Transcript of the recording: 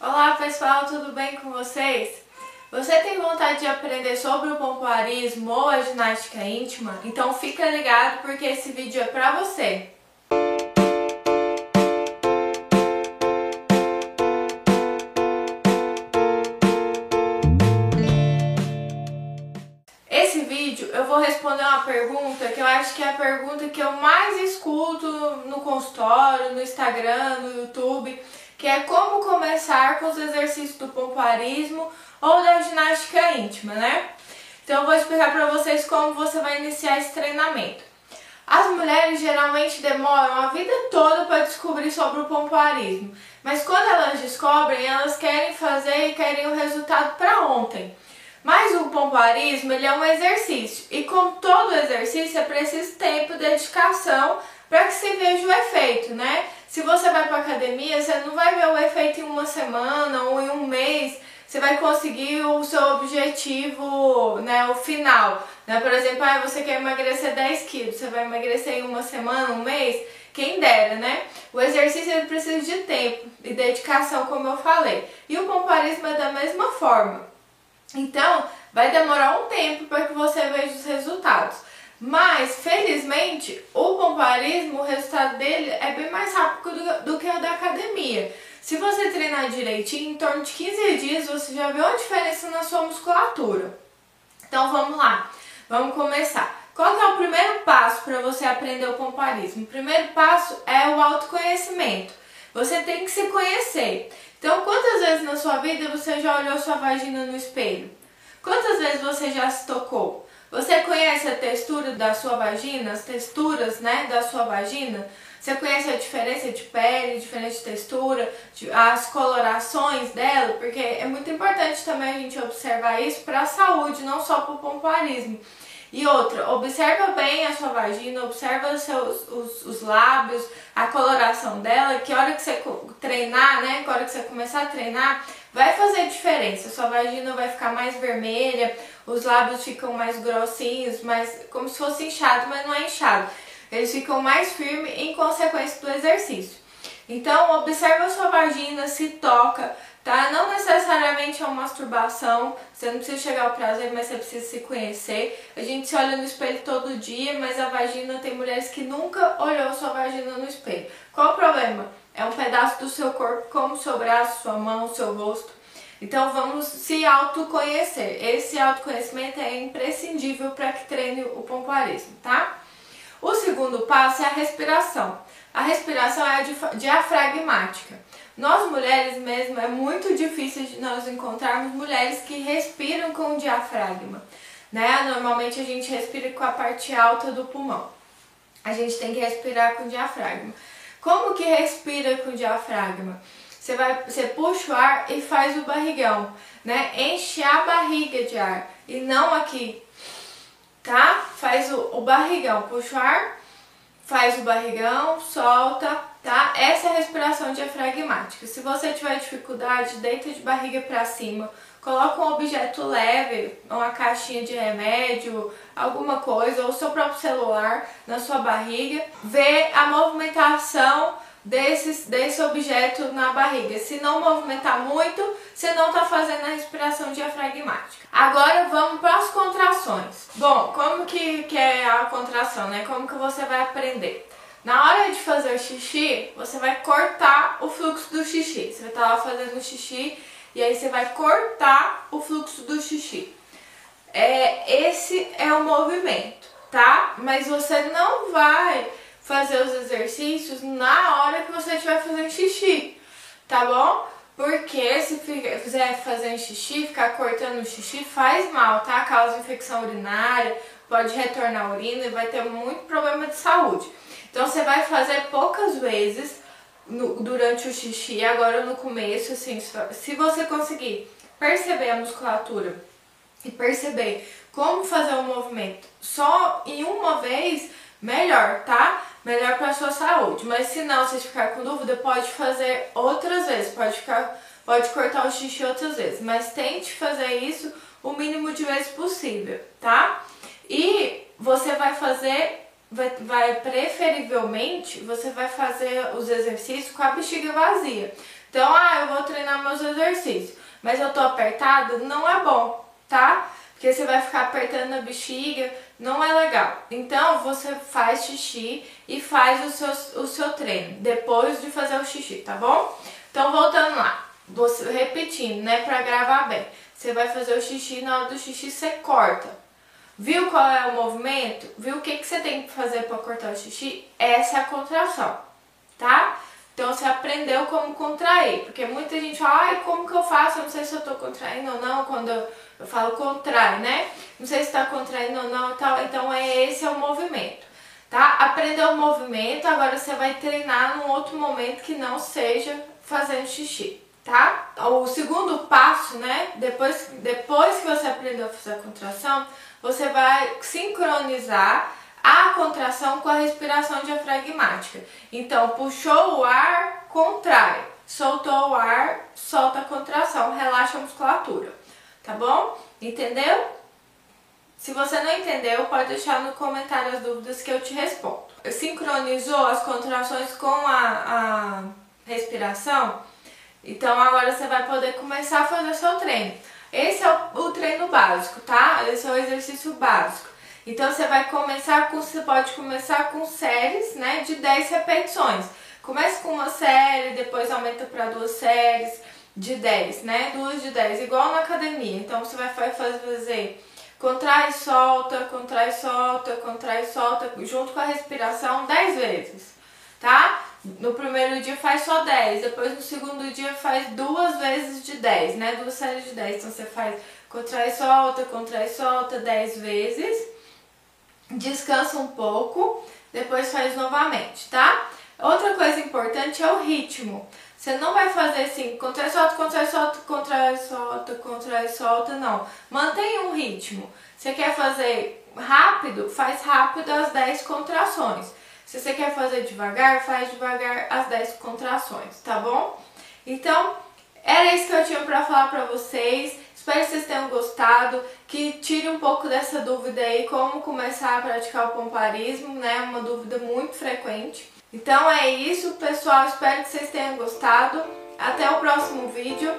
Olá pessoal, tudo bem com vocês? Você tem vontade de aprender sobre o pompoarismo ou a ginástica íntima? Então fica ligado porque esse vídeo é pra você! Esse vídeo eu vou responder uma pergunta que eu acho que é a pergunta que eu mais escuto no consultório, no Instagram, no YouTube que é como começar com os exercícios do pompoarismo ou da ginástica íntima, né? Então eu vou explicar para vocês como você vai iniciar esse treinamento. As mulheres geralmente demoram a vida toda para descobrir sobre o pompoarismo, mas quando elas descobrem, elas querem fazer e querem o resultado para ontem. Mas o pompoarismo ele é um exercício e como todo exercício é preciso tempo, dedicação para que se veja o efeito, né? Se você vai para academia, você não vai ver o efeito em uma semana ou em um mês. Você vai conseguir o seu objetivo, né, o final. Né? Por exemplo, ah, você quer emagrecer 10 quilos, você vai emagrecer em uma semana, um mês, quem dera, né? O exercício ele precisa de tempo e dedicação, como eu falei. E o pompoarismo é da mesma forma. Então, vai demorar um tempo para que você veja os resultados. Mas, felizmente, o pompoarismo, o resultado dele é bem mais rápido do, do que o da academia. Se você treinar direitinho, em torno de 15 dias você já vê uma diferença na sua musculatura. Então vamos lá, vamos começar. Qual é o primeiro passo para você aprender o pompoarismo? O primeiro passo é o autoconhecimento. Você tem que se conhecer. Então, quantas vezes na sua vida você já olhou sua vagina no espelho? Quantas vezes você já se tocou? Você conhece a textura da sua vagina, as texturas, né, da sua vagina? Você conhece a diferença de pele, diferente de textura, de, as colorações dela? Porque é muito importante também a gente observar isso para a saúde, não só para o pompoarismo. E outra, observa bem a sua vagina, observa os, seus, os, os lábios, a coloração dela, que hora que você treinar, né, que hora que você começar a treinar, vai fazer diferença. Sua vagina vai ficar mais vermelha, os lábios ficam mais grossinhos, mais como se fosse inchado, mas não é inchado. Eles ficam mais firmes em consequência do exercício. Então, observa a sua vagina, se toca, tá? Não necessariamente é uma masturbação, você não precisa chegar ao prazer, mas você precisa se conhecer. A gente se olha no espelho todo dia, mas a vagina tem mulheres que nunca olhou sua vagina no espelho. Qual o problema? É um pedaço do seu corpo, como seu braço, sua mão, seu rosto. Então vamos se autoconhecer. Esse autoconhecimento é imprescindível para que treine o pompoarismo, tá? O segundo passo é a respiração. A respiração é diafragmática. Nós mulheres mesmo é muito difícil de nós encontrarmos mulheres que respiram com o diafragma, né? Normalmente a gente respira com a parte alta do pulmão. A gente tem que respirar com o diafragma. Como que respira com o diafragma? Você, vai, você puxa o ar e faz o barrigão, né? Enche a barriga de ar e não aqui, tá? Faz o, o barrigão, puxa o ar, faz o barrigão, solta, tá? Essa é a respiração diafragmática. Se você tiver dificuldade, deita de barriga para cima, coloca um objeto leve, uma caixinha de remédio, alguma coisa, ou seu próprio celular na sua barriga, vê a movimentação desse, desse objeto na barriga. Se não movimentar muito, você não está fazendo a respiração diafragmática. Agora vamos para as contrações. Bom, como que, que é a contração, né? Como que você vai aprender? Na hora de fazer o xixi, você vai cortar o fluxo do xixi. Você vai estar tá lá fazendo o xixi e aí você vai cortar o fluxo do xixi. É, esse é o movimento, tá? Mas você não vai fazer os exercícios na hora que você estiver fazendo xixi, tá bom? Porque se fizer fazendo xixi, ficar cortando o xixi faz mal, tá? Causa infecção urinária, pode retornar a urina e vai ter muito problema de saúde. Então você vai fazer poucas vezes no, durante o xixi, agora no começo, assim, se você conseguir perceber a musculatura e perceber como fazer o movimento só em uma vez, melhor, tá? Melhor para sua saúde. Mas se não, se ficar com dúvida, pode fazer outras vezes, pode ficar, pode cortar o xixi outras vezes, mas tente fazer isso o mínimo de vezes possível, tá? E você vai fazer vai, vai preferivelmente, você vai fazer os exercícios com a bexiga vazia. Então, ah, eu vou treinar meus exercícios, mas eu tô apertada, não é bom, tá? Porque você vai ficar apertando a bexiga, não é legal. Então, você faz xixi e faz o seu, o seu treino, depois de fazer o xixi, tá bom? Então, voltando lá, você, repetindo, né, pra gravar bem. Você vai fazer o xixi, na hora do xixi você corta. Viu qual é o movimento? Viu o que, que você tem que fazer para cortar o xixi? Essa é a contração, tá? Então você aprendeu como contrair, porque muita gente fala, ai, como que eu faço? Eu não sei se eu tô contraindo ou não, quando eu, eu falo contrai, né? Não sei se tá contraindo ou não e tal. Então é esse é o movimento, tá? Aprendeu o movimento, agora você vai treinar num outro momento que não seja fazendo xixi tá? O segundo passo, né? Depois, depois que você aprendeu a fazer a contração, você vai sincronizar a contração com a respiração diafragmática. Então, puxou o ar, contrai. Soltou o ar, solta a contração, relaxa a musculatura. Tá bom? Entendeu? Se você não entendeu, pode deixar no comentário as dúvidas que eu te respondo. Sincronizou as contrações com a, a respiração? Então agora você vai poder começar a fazer seu treino. Esse é o, treino básico, tá? Esse é o exercício básico. Então você vai começar com, você pode começar com séries, né, de 10 repetições. Comece com uma série, depois aumenta para duas séries de 10, né? Duas de 10, igual na academia. Então você vai fazer contrai, solta, contrai, solta, contrai, solta, junto com a respiração 10 vezes, tá? No primeiro dia faz só 10, depois no segundo dia faz duas vezes de 10, né? Duas séries de 10. Então você faz contrai, solta, contrai, solta 10 vezes. Descansa um pouco, depois faz novamente, tá? Outra coisa importante é o ritmo. Você não vai fazer assim, contrai, solta, contrai, solta, contrai, solta, contrai, solta, não. Mantenha um ritmo. Você quer fazer rápido? Faz rápido as 10 contrações. Se você quer fazer devagar, faz devagar as 10 contrações, tá bom? Então, era isso que eu tinha para falar para vocês. Espero que vocês tenham gostado, que tire um pouco dessa dúvida aí, como começar a praticar o pomparismo, né? Uma dúvida muito frequente. Então é isso, pessoal. Espero que vocês tenham gostado. Até o próximo vídeo.